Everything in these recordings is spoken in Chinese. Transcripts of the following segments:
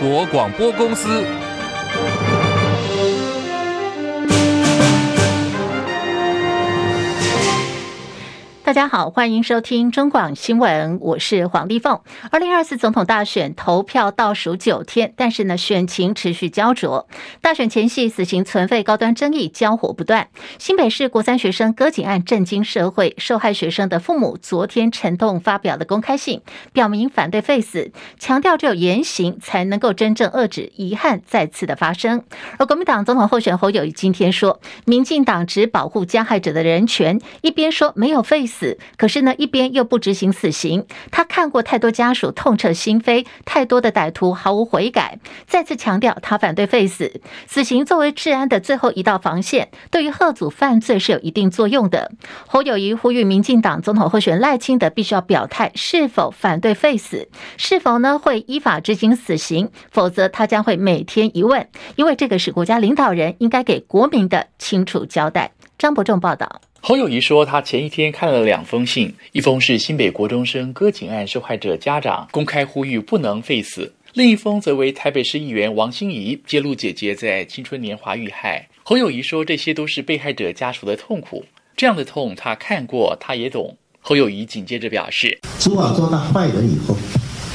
国广播公司。大家好，欢迎收听中广新闻，我是黄丽凤。二零二四总统大选投票倒数九天，但是呢，选情持续胶着。大选前夕，死刑存废高端争议交火不断。新北市国三学生割颈案震惊社会，受害学生的父母昨天沉痛发表了公开信，表明反对废死，强调只有严刑才能够真正遏制遗憾再次的发生。而国民党总统候选人侯友宜今天说，民进党只保护加害者的人权，一边说没有废死。死，可是呢，一边又不执行死刑。他看过太多家属痛彻心扉，太多的歹徒毫无悔改。再次强调，他反对废死。死刑作为治安的最后一道防线，对于吓阻犯罪是有一定作用的。侯友谊呼吁民进党总统候选人赖清德必须要表态，是否反对废死，是否呢会依法执行死刑，否则他将会每天一问，因为这个是国家领导人应该给国民的清楚交代。张伯仲报道。侯友谊说，他前一天看了两封信，一封是新北国中生割颈案受害者家长公开呼吁不能废死，另一封则为台北市议员王心怡揭露姐姐在青春年华遇害。侯友谊说，这些都是被害者家属的痛苦，这样的痛他看过，他也懂。侯友谊紧接着表示：昨晚抓到坏人以后，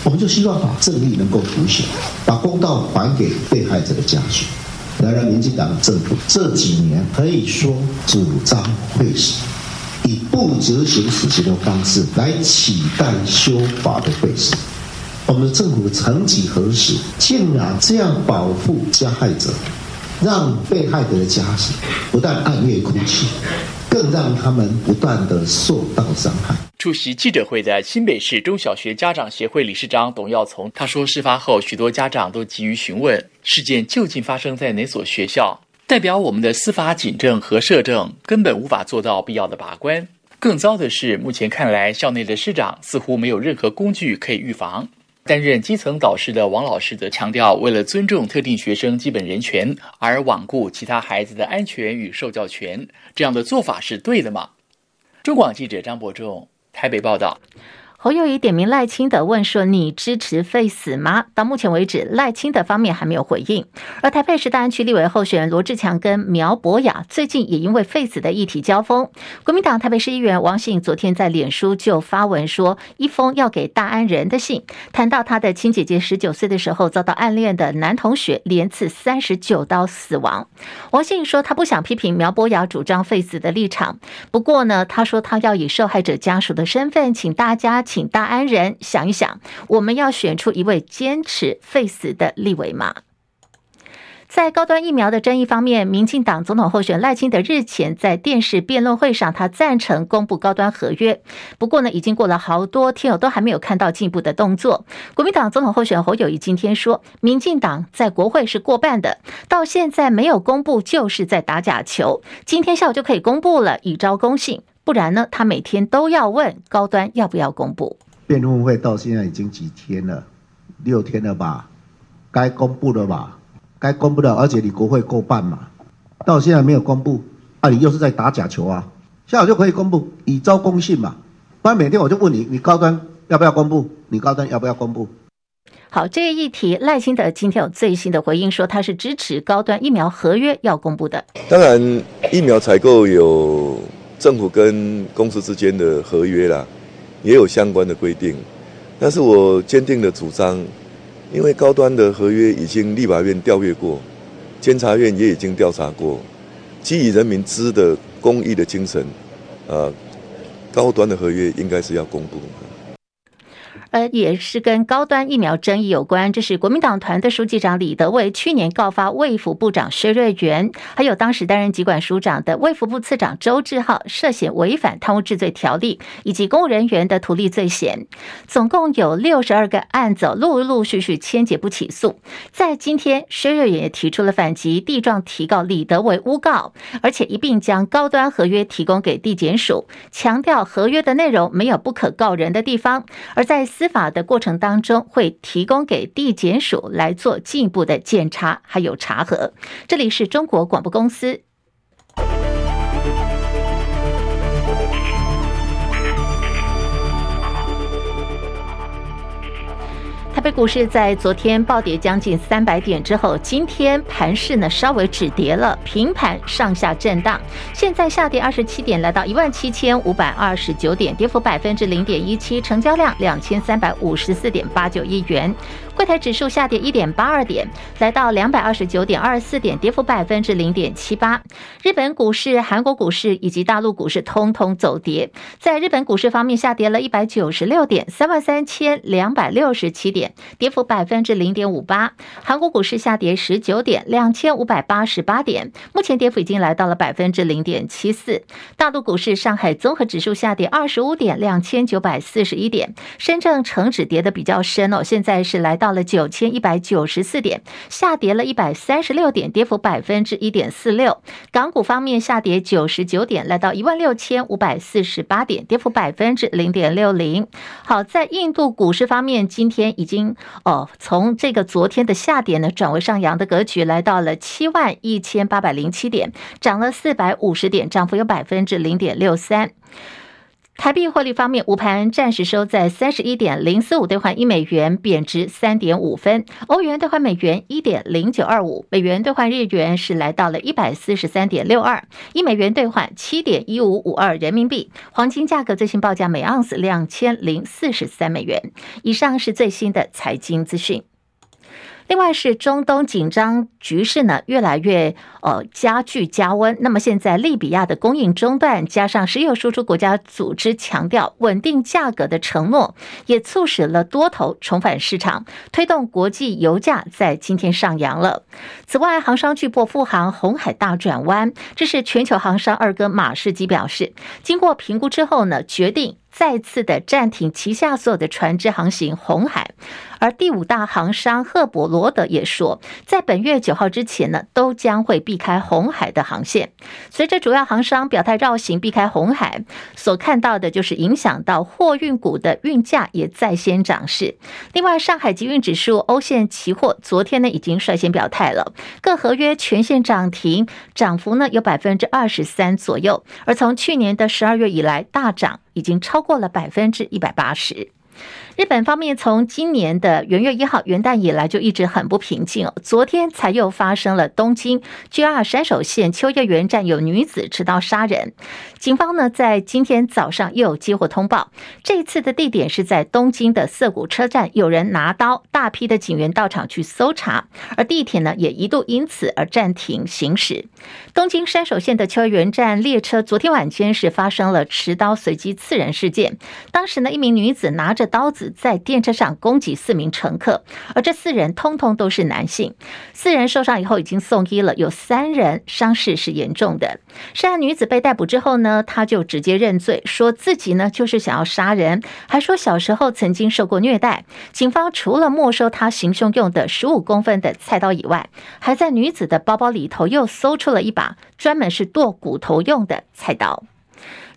我们就希望把正义能够凸显，把公道还给被害者的家属。然而，民进党政府这几年可以说主张废死，以不执行死刑的方式来取代修法的废死。我们政府曾几何时竟然这样保护加害者，让被害者的家属不但暗夜哭泣，更让他们不断的受到伤害。出席记者会的新北市中小学家长协会理事长董耀从他说：“事发后，许多家长都急于询问事件究竟发生在哪所学校，代表我们的司法警政和社政根本无法做到必要的把关。更糟的是，目前看来，校内的师长似乎没有任何工具可以预防。担任基层导师的王老师则强调，为了尊重特定学生基本人权而罔顾其他孩子的安全与受教权，这样的做法是对的吗？”中广记者张伯仲。台北报道。侯友宜点名赖清德问说：“你支持废死吗？”到目前为止，赖清德方面还没有回应。而台北市大安区立委候选人罗志强跟苗博雅最近也因为废死的议题交锋。国民党台北市议员王信昨天在脸书就发文说，一封要给大安人的信，谈到他的亲姐姐十九岁的时候遭到暗恋的男同学连刺三十九刀死亡。王信说他不想批评苗博雅主张废死的立场，不过呢，他说他要以受害者家属的身份，请大家。请大安人想一想，我们要选出一位坚持废死的立委吗？在高端疫苗的争议方面，民进党总统候选赖清德日前在电视辩论会上，他赞成公布高端合约。不过呢，已经过了好多天，我都还没有看到进步的动作。国民党总统候选侯友谊今天说，民进党在国会是过半的，到现在没有公布，就是在打假球。今天下午就可以公布了，以昭公信。不然呢？他每天都要问高端要不要公布。辩论会到现在已经几天了，六天了吧？该公布了吧？该公布了，而且你国会过半嘛，到现在没有公布，啊，你又是在打假球啊？下午就可以公布，以招公信嘛。不然每天我就问你，你高端要不要公布？你高端要不要公布？好，这一议题赖清德今天有最新的回应，说他是支持高端疫苗合约要公布的。当然，疫苗采购有。政府跟公司之间的合约啦，也有相关的规定，但是我坚定的主张，因为高端的合约已经立法院调阅过，监察院也已经调查过，基于人民知的公益的精神，呃，高端的合约应该是要公布。呃，也是跟高端疫苗争议有关。这是国民党团的书记长李德维去年告发卫福部长薛瑞元，还有当时担任疾管署长的卫福部次长周志浩涉嫌违反贪污治罪条例以及公务人员的图利罪嫌，总共有六十二个案子，陆陆续续签结不起诉。在今天，薛瑞元也提出了反击，递状提告李德维诬告，而且一并将高端合约提供给地检署，强调合约的内容没有不可告人的地方，而在司法的过程当中，会提供给地检署来做进一步的检查，还有查核。这里是中国广播公司。台北股市在昨天暴跌将近三百点之后，今天盘势呢稍微止跌了，平盘上下震荡，现在下跌二十七点，来到一万七千五百二十九点，跌幅百分之零点一七，成交量两千三百五十四点八九亿元。柜台指数下跌一点八二点，来到两百二十九点二四点，跌幅百分之零点七八。日本股市、韩国股市以及大陆股市通通走跌。在日本股市方面，下跌了一百九十六点，三万三千两百六十七点，跌幅百分之零点五八。韩国股市下跌十九点，两千五百八十八点，目前跌幅已经来到了百分之零点七四。大陆股市，上海综合指数下跌二十五点，两千九百四十一点。深圳成指跌得比较深哦，现在是来到。到了九千一百九十四点，下跌了一百三十六点，跌幅百分之一点四六。港股方面下跌九十九点，来到一万六千五百四十八点，跌幅百分之零点六零。好，在印度股市方面，今天已经哦，从这个昨天的下跌呢，转为上扬的格局，来到了七万一千八百零七点，涨了四百五十点，涨幅有百分之零点六三。台币汇率方面，午盘暂时收在三十一点零四五兑换一美元，贬值三点五分。欧元兑换美元一点零九二五，美元兑换日元是来到了一百四十三点六二，一美元兑换七点一五五二人民币。黄金价格最新报价每盎司两千零四十三美元。以上是最新的财经资讯。另外是中东紧张局势呢，越来越呃加剧加温。那么现在利比亚的供应中断，加上石油输出国家组织强调稳定价格的承诺，也促使了多头重返市场，推动国际油价在今天上扬了。此外，航商巨擘富航红海大转弯，这是全球航商二哥马士基表示，经过评估之后呢，决定。再次的暂停旗下所有的船只航行红海，而第五大航商赫伯罗德也说，在本月九号之前呢，都将会避开红海的航线。随着主要航商表态绕行避开红海，所看到的就是影响到货运股的运价也在先涨势。另外，上海集运指数欧线期货昨天呢已经率先表态了，各合约全线涨停，涨幅呢有百分之二十三左右。而从去年的十二月以来大涨。已经超过了百分之一百八十。日本方面从今年的元月一号元旦以来就一直很不平静哦，昨天才又发生了东京 JR 山手线秋叶原站有女子持刀杀人，警方呢在今天早上又有接获通报，这次的地点是在东京的涩谷车站，有人拿刀，大批的警员到场去搜查，而地铁呢也一度因此而暂停行驶。东京山手线的秋叶原站列车昨天晚间是发生了持刀随机刺人事件，当时呢一名女子拿着刀子。在电车上攻击四名乘客，而这四人通通都是男性。四人受伤以后已经送医了，有三人伤势是严重的。涉案女子被逮捕之后呢，她就直接认罪，说自己呢就是想要杀人，还说小时候曾经受过虐待。警方除了没收她行凶用的十五公分的菜刀以外，还在女子的包包里头又搜出了一把专门是剁骨头用的菜刀。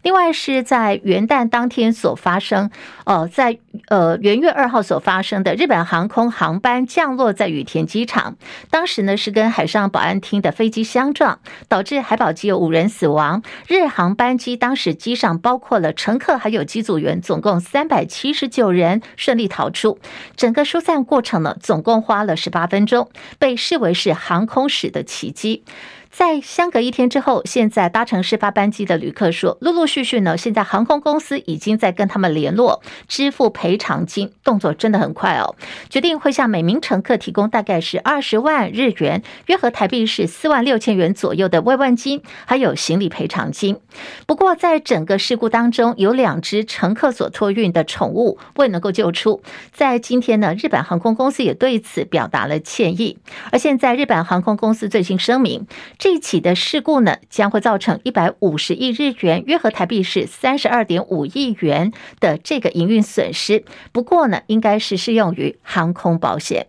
另外是在元旦当天所发生，呃，在呃元月二号所发生的日本航空航班降落在羽田机场，当时呢是跟海上保安厅的飞机相撞，导致海保机有五人死亡。日航班机当时机上包括了乘客还有机组员，总共三百七十九人顺利逃出。整个疏散过程呢，总共花了十八分钟，被视为是航空史的奇迹。在相隔一天之后，现在搭乘事发班机的旅客说，陆陆续续呢，现在航空公司已经在跟他们联络，支付赔偿金，动作真的很快哦。决定会向每名乘客提供大概是二十万日元，约合台币是四万六千元左右的慰问金，还有行李赔偿金。不过，在整个事故当中，有两只乘客所托运的宠物未能够救出。在今天呢，日本航空公司也对此表达了歉意。而现在，日本航空公司最新声明。这起的事故呢，将会造成一百五十亿日元，约合台币是三十二点五亿元的这个营运损失。不过呢，应该是适用于航空保险。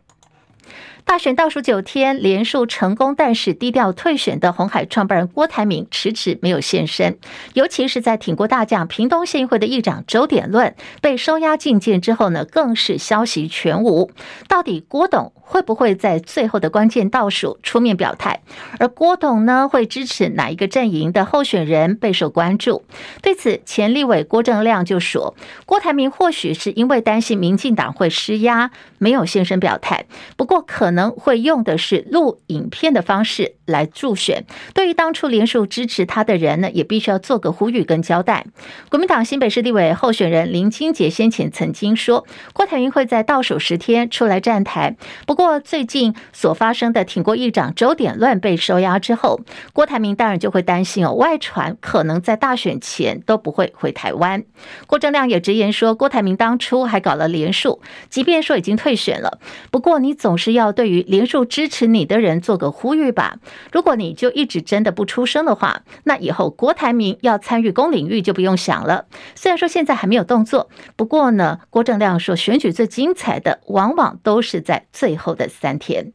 大选倒数九天，连署成功，但是低调退选的红海创办人郭台铭迟迟没有现身。尤其是在挺过大将屏东县议会的议长周点论被收押进见之后呢，更是消息全无。到底郭董会不会在最后的关键倒数出面表态？而郭董呢，会支持哪一个阵营的候选人备受关注？对此，前立委郭正亮就说，郭台铭或许是因为担心民进党会施压，没有现身表态。不过可能。能会用的是录影片的方式来助选。对于当初连署支持他的人呢，也必须要做个呼吁跟交代。国民党新北市立委候选人林清杰先前曾经说，郭台铭会在倒数十天出来站台。不过最近所发生的挺郭议长周点乱被收押之后，郭台铭当然就会担心哦，外传可能在大选前都不会回台湾。郭正亮也直言说，郭台铭当初还搞了连署，即便说已经退选了，不过你总是要对。与连署支持你的人做个呼吁吧。如果你就一直真的不出声的话，那以后郭台铭要参与公领域就不用想了。虽然说现在还没有动作，不过呢，郭正亮说，选举最精彩的往往都是在最后的三天。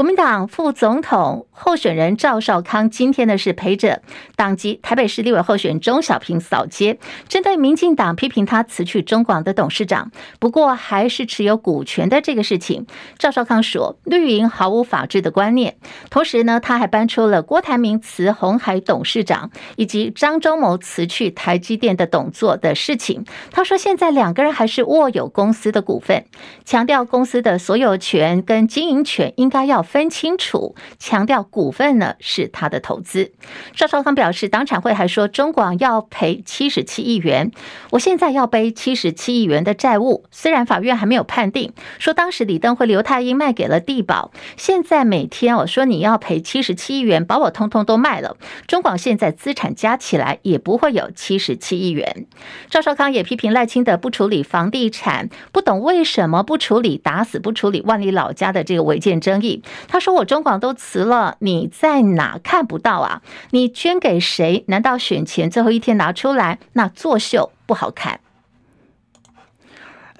国民党副总统候选人赵少康今天呢是陪着党籍台北市立委候选人钟小平扫街，针对民进党批评他辞去中广的董事长，不过还是持有股权的这个事情，赵少康说绿营毫无法治的观念。同时呢，他还搬出了郭台铭辞红海董事长以及张忠谋辞去台积电的董座的事情。他说现在两个人还是握有公司的股份，强调公司的所有权跟经营权应该要分清楚，强调股份呢是他的投资。赵少康表示，党产会还说中广要赔七十七亿元，我现在要背七十七亿元的债务。虽然法院还没有判定，说当时李登辉、刘太英卖给了地宝，现在每天我说你要赔七十七亿元，把我通通都卖了。中广现在资产加起来也不会有七十七亿元。赵少康也批评赖清德不处理房地产，不懂为什么不处理，打死不处理万里老家的这个违建争议。他说：“我中广都辞了，你在哪看不到啊？你捐给谁？难道选前最后一天拿出来，那作秀不好看？”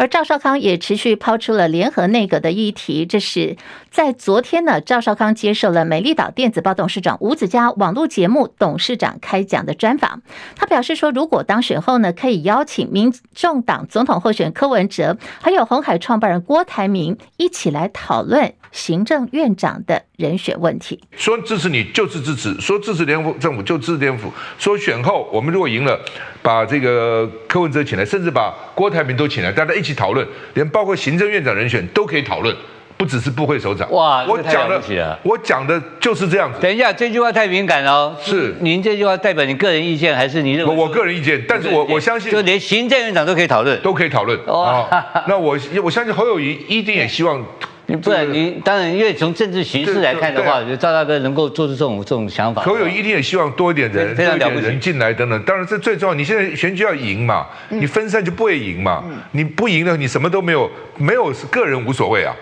而赵少康也持续抛出了联合内阁的议题，这是在昨天呢，赵少康接受了美丽岛电子报董事长吴子嘉网络节目董事长开讲的专访。他表示说，如果当选后呢，可以邀请民众党总统候选柯文哲，还有红海创办人郭台铭一起来讨论行政院长的人选问题。说支持你就是支持，说支持联府政府就支持联府。说选后我们如果赢了，把这个柯文哲请来，甚至把郭台铭都请来，大家一起。讨论，连包括行政院长人选都可以讨论，不只是部会首长。哇，我讲的，我讲的就是这样子。等一下，这句话太敏感了哦。是，您这句话代表你个人意见，还是你认为？我我个人意见，但是我我相信，就连行政院长都可以讨论，都可以讨论。哦，那我我相信侯友谊一定也希望。不然你当然，因为从政治形势来看的话，就赵大哥能够做出这种这种想法。侯友宜一定也希望多一点人，多一点人进来等等。当然这最重要，你现在选举要赢嘛，你分散就不会赢嘛。你不赢了，你什么都没有，没有个人无所谓啊。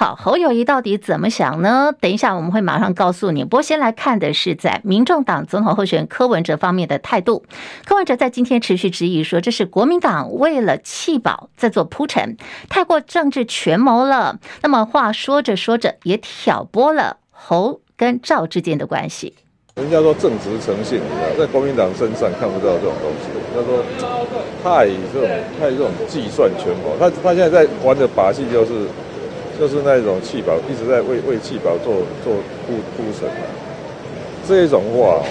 好，侯友宜到底怎么想呢？等一下我们会马上告诉你。不过先来看的是在民众党总统候选人柯文哲方面的态度。柯文哲在今天持续质疑说，这是国民党为了弃保在做铺陈，太过政治权谋了。那么话说着说着，也挑拨了侯跟赵之间的关系。人家说正直诚信，在国民党身上看不到这种东西。他说太这种太这种计算权谋，他他现在在玩的把戏就是。就是那种弃保，一直在为为弃保做做铺铺陈嘛。这一种话哦，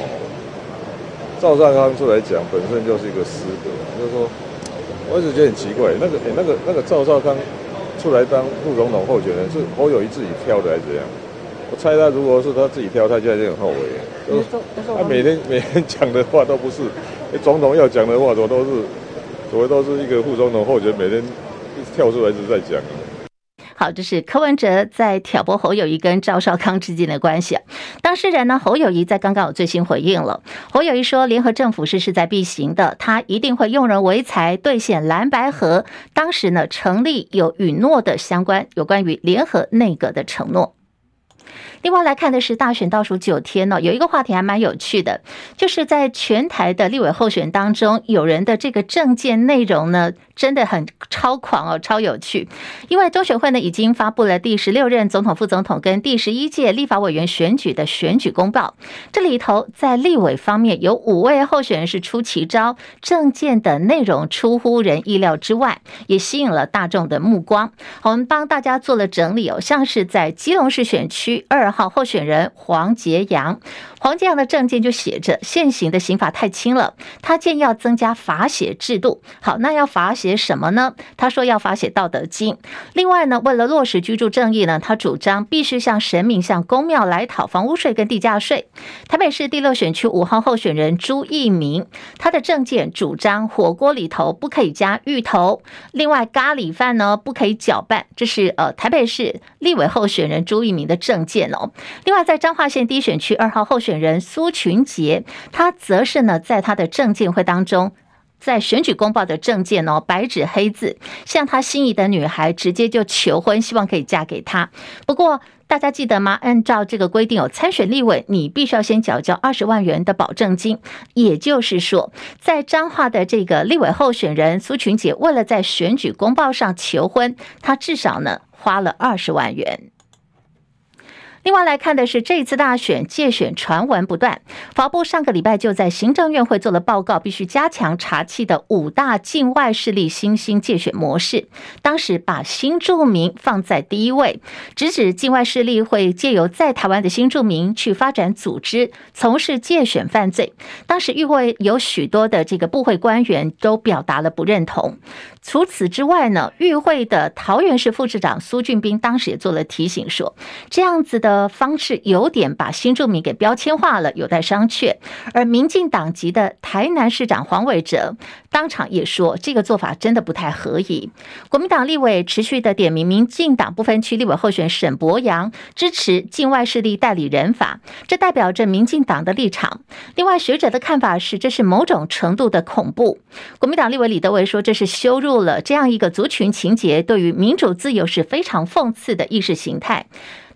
赵少康出来讲，本身就是一个失德。就是说，我一直觉得很奇怪，那个诶、欸，那个那个赵少康出来当副总统候选人，是侯友谊自己挑的还是怎样？我猜他如果是他自己挑，他现在就很后悔。就是、他每天每天讲的话都不是，欸、总统要讲的话，怎么都是，怎么都是一个副总统候选人每天一直跳出来一直在讲。好，这是柯文哲在挑拨侯友谊跟赵少康之间的关系。当事人呢，侯友谊在刚刚有最新回应了。侯友谊说，联合政府是势在必行的，他一定会用人为才，兑现蓝白河当时呢成立有允诺的相关有关于联合内阁的承诺。另外来看的是大选倒数九天呢，有一个话题还蛮有趣的，就是在全台的立委候选当中，有人的这个政见内容呢，真的很超狂哦，超有趣。因为中选会呢已经发布了第十六任总统、副总统跟第十一届立法委员选举的选举公报，这里头在立委方面有五位候选人是出奇招，政见的内容出乎人意料之外，也吸引了大众的目光。我们帮大家做了整理哦，像是在基隆市选区二。号候选人黄杰阳，黄杰阳的政见就写着现行的刑法太轻了，他建议要增加罚写制度。好，那要罚写什么呢？他说要罚写道德经。另外呢，为了落实居住正义呢，他主张必须向神明、向公庙来讨房屋税跟地价税。台北市第六选区五号候选人朱一鸣，他的政见主张火锅里头不可以加芋头，另外咖喱饭呢不可以搅拌。这是呃台北市立委候选人朱一鸣的政见哦。另外，在彰化县第一选区二号候选人苏群杰，他则是呢，在他的政见会当中，在选举公报的政见哦，白纸黑字，向他心仪的女孩直接就求婚，希望可以嫁给他。不过，大家记得吗？按照这个规定，有参选立委，你必须要先缴交二十万元的保证金。也就是说，在彰化的这个立委候选人苏群杰，为了在选举公报上求婚，他至少呢花了二十万元。另外来看的是这次大选借选传闻不断，法部上个礼拜就在行政院会做了报告，必须加强查缉的五大境外势力新兴借选模式。当时把新住民放在第一位，直指境外势力会借由在台湾的新住民去发展组织，从事借选犯罪。当时与会有许多的这个部会官员都表达了不认同。除此之外呢，与会的桃园市副市长苏俊斌当时也做了提醒，说这样子的方式有点把新住民给标签化了，有待商榷。而民进党籍的台南市长黄伟哲当场也说，这个做法真的不太合宜。国民党立委持续的点名民进党部分区立委候选沈博阳支持境外势力代理人法，这代表着民进党的立场。另外学者的看法是，这是某种程度的恐怖。国民党立委李德维说，这是羞辱。了这样一个族群情节，对于民主自由是非常讽刺的意识形态。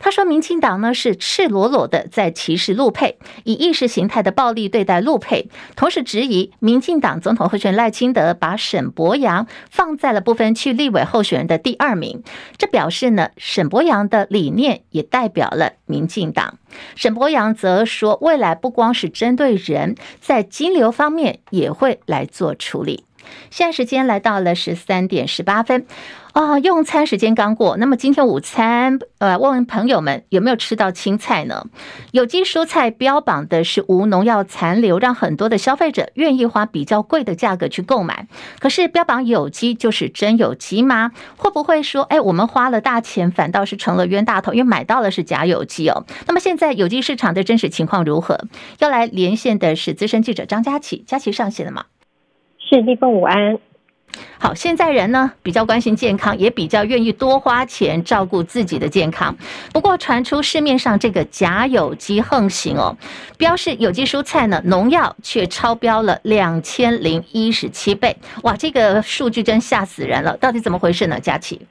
他说，民进党呢是赤裸裸的在歧视陆配，以意识形态的暴力对待陆配，同时质疑民进党总统候选人赖清德把沈伯阳放在了不分区立委候选人的第二名。这表示呢，沈伯阳的理念也代表了民进党。沈伯阳则说，未来不光是针对人，在金流方面也会来做处理。现在时间来到了十三点十八分，啊，用餐时间刚过。那么今天午餐，呃，问问朋友们有没有吃到青菜呢？有机蔬菜标榜的是无农药残留，让很多的消费者愿意花比较贵的价格去购买。可是标榜有机就是真有机吗？会不会说，哎，我们花了大钱，反倒是成了冤大头，因为买到了是假有机哦？那么现在有机市场的真实情况如何？要来连线的是资深记者张佳琪，佳琪上线了吗？是立峰午安，好，现在人呢比较关心健康，也比较愿意多花钱照顾自己的健康。不过传出市面上这个假有机横行哦，标示有机蔬菜呢，农药却超标了两千零一十七倍，哇，这个数据真吓死人了，到底怎么回事呢？佳琪。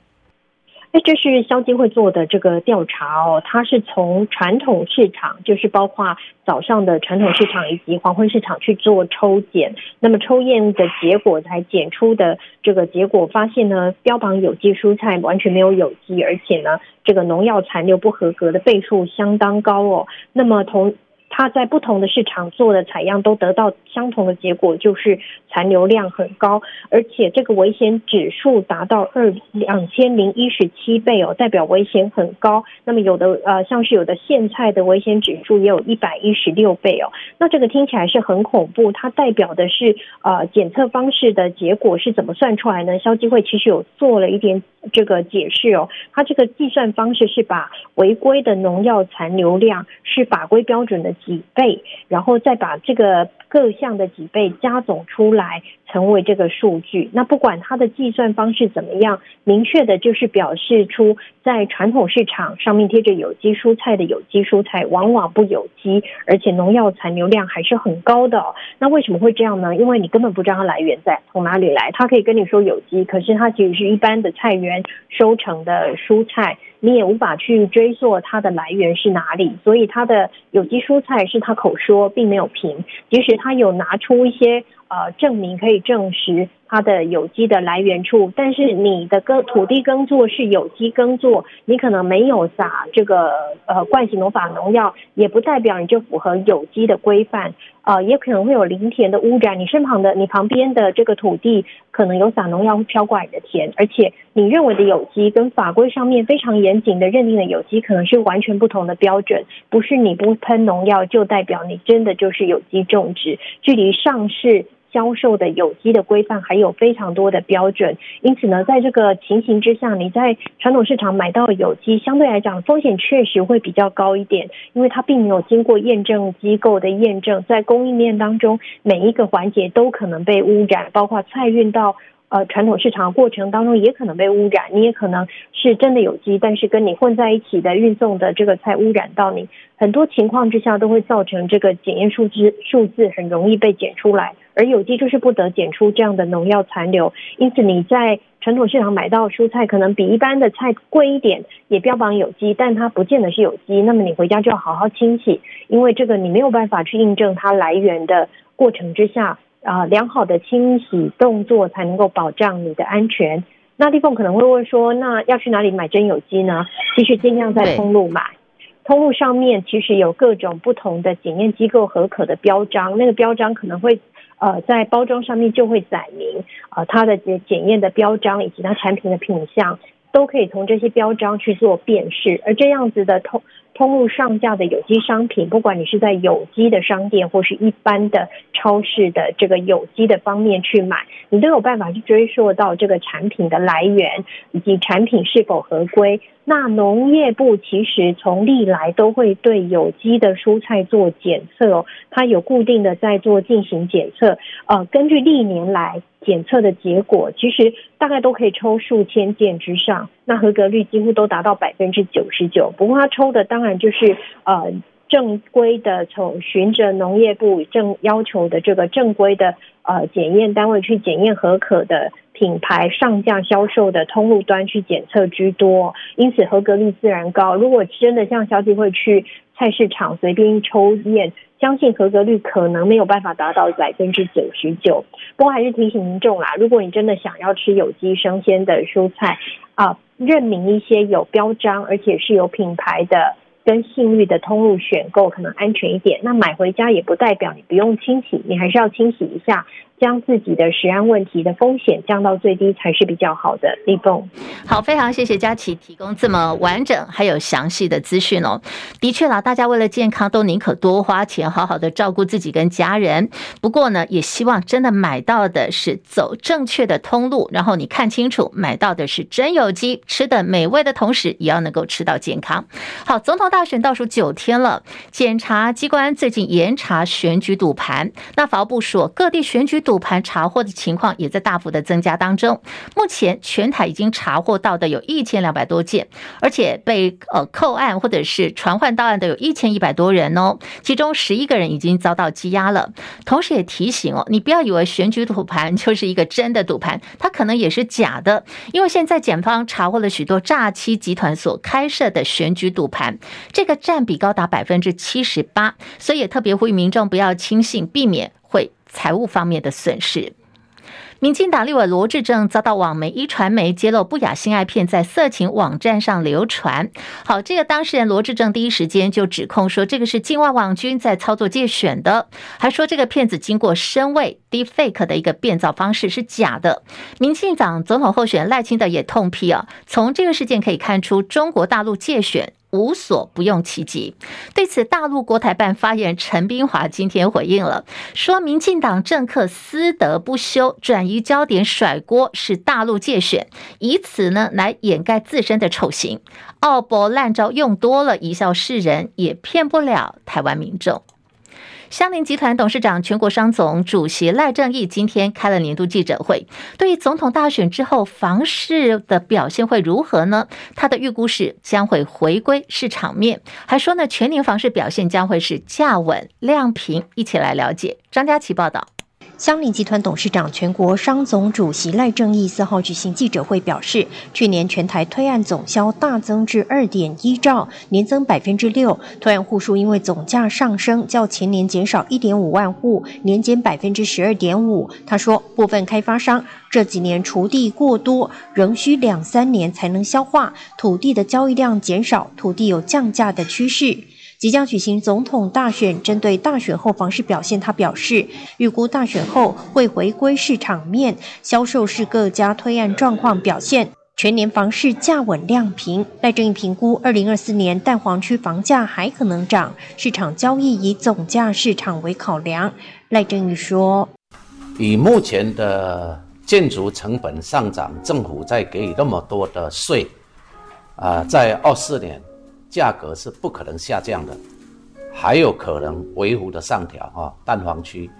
哎，这是消基会做的这个调查哦，它是从传统市场，就是包括早上的传统市场以及黄昏市场去做抽检，那么抽验的结果才检出的这个结果，发现呢，标榜有机蔬菜完全没有有机，而且呢，这个农药残留不合格的倍数相当高哦。那么同他在不同的市场做的采样都得到相同的结果，就是残留量很高，而且这个危险指数达到二两千零一十七倍哦，代表危险很高。那么有的呃，像是有的苋菜的危险指数也有一百一十六倍哦。那这个听起来是很恐怖，它代表的是呃检测方式的结果是怎么算出来呢？消基会其实有做了一点这个解释哦，它这个计算方式是把违规的农药残留量是法规标准的。几倍，然后再把这个各项的几倍加总出来，成为这个数据。那不管它的计算方式怎么样，明确的就是表示出在传统市场上面贴着有机蔬菜的有机蔬菜往往不有机，而且农药残留量还是很高的。那为什么会这样呢？因为你根本不知道它来源在从哪里来。它可以跟你说有机，可是它其实是一般的菜园收成的蔬菜。你也无法去追溯它的来源是哪里，所以它的有机蔬菜是他口说，并没有评，即使他有拿出一些。呃，证明可以证实它的有机的来源处，但是你的耕土地耕作是有机耕作，你可能没有撒这个呃惯性农法农药，也不代表你就符合有机的规范，呃，也可能会有邻田的污染，你身旁的你旁边的这个土地可能有撒农药飘过来你的田，而且你认为的有机跟法规上面非常严谨的认定的有机可能是完全不同的标准，不是你不喷农药就代表你真的就是有机种植，距离上市。销售的有机的规范还有非常多的标准，因此呢，在这个情形之下，你在传统市场买到有机，相对来讲风险确实会比较高一点，因为它并没有经过验证机构的验证，在供应链当中每一个环节都可能被污染，包括菜运到。呃，传统市场过程当中也可能被污染，你也可能是真的有机，但是跟你混在一起的运送的这个菜污染到你，很多情况之下都会造成这个检验数字数字很容易被检出来，而有机就是不得检出这样的农药残留，因此你在传统市场买到蔬菜可能比一般的菜贵一点，也标榜有机，但它不见得是有机，那么你回家就要好好清洗，因为这个你没有办法去印证它来源的过程之下。啊、呃，良好的清洗动作才能够保障你的安全。那立凤可能会问说，那要去哪里买真有机呢？其实尽量在通路买，通路上面其实有各种不同的检验机构核可的标章，那个标章可能会呃在包装上面就会载明呃它的检检验的标章以及它产品的品相，都可以从这些标章去做辨识，而这样子的通。通路上架的有机商品，不管你是在有机的商店或是一般的超市的这个有机的方面去买，你都有办法去追溯到这个产品的来源以及产品是否合规。那农业部其实从历来都会对有机的蔬菜做检测哦，它有固定的在做进行检测。呃，根据历年来检测的结果，其实大概都可以抽数千件之上，那合格率几乎都达到百分之九十九。不过它抽的当当然就是呃正规的，从循着农业部正要求的这个正规的呃检验单位去检验合可的。品牌上架销售的通路端去检测居多，因此合格率自然高。如果真的像消基会去菜市场随便抽验，相信合格率可能没有办法达到百分之九十九。不过还是提醒民众啦，如果你真的想要吃有机生鲜的蔬菜啊，认明一些有标章而且是有品牌的跟信誉的通路选购，可能安全一点。那买回家也不代表你不用清洗，你还是要清洗一下。将自己的食安问题的风险降到最低才是比较好的。立凤，好，非常谢谢佳琪提供这么完整还有详细的资讯哦。的确啦，大家为了健康都宁可多花钱，好好的照顾自己跟家人。不过呢，也希望真的买到的是走正确的通路，然后你看清楚买到的是真有机，吃的美味的同时，也要能够吃到健康。好，总统大选倒数九天了，检察机关最近严查选举赌盘，那法务部说各地选举赌。赌盘查获的情况也在大幅的增加当中。目前全台已经查获到的有一千两百多件，而且被呃扣案或者是传唤到案的有一千一百多人哦。其中十一个人已经遭到羁押了。同时也提醒哦，你不要以为选举赌盘就是一个真的赌盘，它可能也是假的。因为现在检方查获了许多诈欺集团所开设的选举赌盘，这个占比高达百分之七十八，所以也特别呼吁民众不要轻信，避免会。财务方面的损失。民进党立委罗志政遭到网媒一传媒揭露不雅性爱片在色情网站上流传。好，这个当事人罗志政第一时间就指控说，这个是境外网军在操作介选的，还说这个片子经过深伪 deepfake 的一个变造方式是假的。民进党总统候选人赖清德也痛批啊，从这个事件可以看出中国大陆介选。无所不用其极。对此，大陆国台办发言人陈冰华今天回应了，说民进党政客私德不修，转移焦点，甩锅是大陆界选，以此呢来掩盖自身的丑行。奥博烂招用多了，贻笑世人，也骗不了台湾民众。香菱集团董事长、全国商总主席赖正义今天开了年度记者会，对于总统大选之后房市的表现会如何呢？他的预估是将会回归市场面，还说呢全年房市表现将会是价稳量平。一起来了解。张佳琪报道。香菱集团董事长、全国商总主席赖正义四号举行记者会表示，去年全台推案总销大增至二点一兆，年增百分之六。推案户数因为总价上升，较前年减少一点五万户，年减百分之十二点五。他说，部分开发商这几年锄地过多，仍需两三年才能消化，土地的交易量减少，土地有降价的趋势。即将举行总统大选，针对大选后房市表现，他表示预估大选后会回归市场面，销售是各家推案状况表现，全年房市价稳量平。赖正鎰评估，二零二四年蛋黄区房价还可能涨，市场交易以总价市场为考量。赖正鎰说：“以目前的建筑成本上涨，政府在给予那么多的税，啊、在二四年。”价格是不可能下降的，还有可能微幅的上调啊。蛋黄区，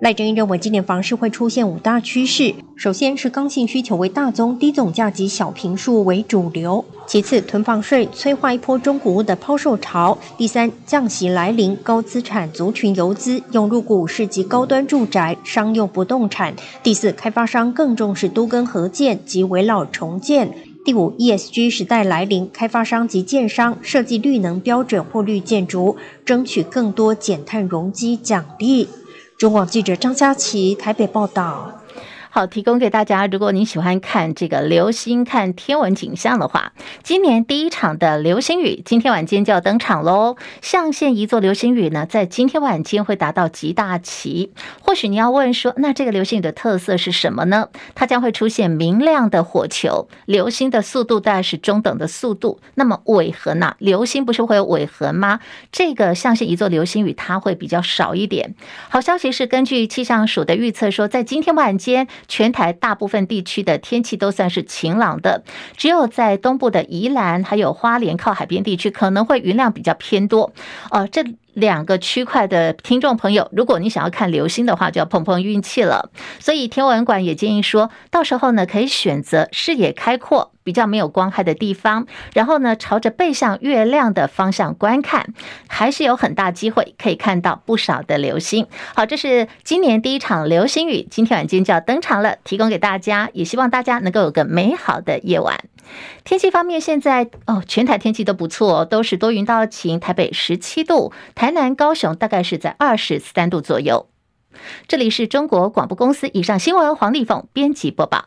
赖正鎰认为，今年房市会出现五大趋势：首先是刚性需求为大宗，低总价及小坪数为主流；其次，囤房税催化一波中古物的抛售潮；第三，降息来临，高资产族群游资涌入股市及高端住宅、商用不动产；第四，开发商更重视都更合建及围绕重建。第五，ESG 时代来临，开发商及建商设计绿能标准或绿建筑，争取更多减碳容积奖励。中广记者张佳琪台北报道。好，提供给大家。如果你喜欢看这个流星、看天文景象的话，今年第一场的流星雨今天晚间就要登场喽。象限一座流星雨呢，在今天晚间会达到极大期。或许你要问说，那这个流星雨的特色是什么呢？它将会出现明亮的火球，流星的速度大概是中等的速度。那么尾痕呢？流星不是会有尾痕吗？这个象限一座流星雨它会比较少一点。好消息是，根据气象署的预测说，在今天晚间。全台大部分地区的天气都算是晴朗的，只有在东部的宜兰还有花莲靠海边地区可能会云量比较偏多。呃，这两个区块的听众朋友，如果你想要看流星的话，就要碰碰运气了。所以天文馆也建议说，到时候呢可以选择视野开阔、比较没有光害的地方，然后呢朝着背向月亮的方向观看，还是有很大机会可以看到不少的流星。好，这是今年第一场流星雨，今天晚间就要登场了，提供给大家，也希望大家能够有个美好的夜晚。天气方面，现在哦，全台天气都不错，都是多云到晴。台北十七度，台南、高雄大概是在二十三度左右。这里是中国广播公司，以上新闻黄丽凤编辑播报。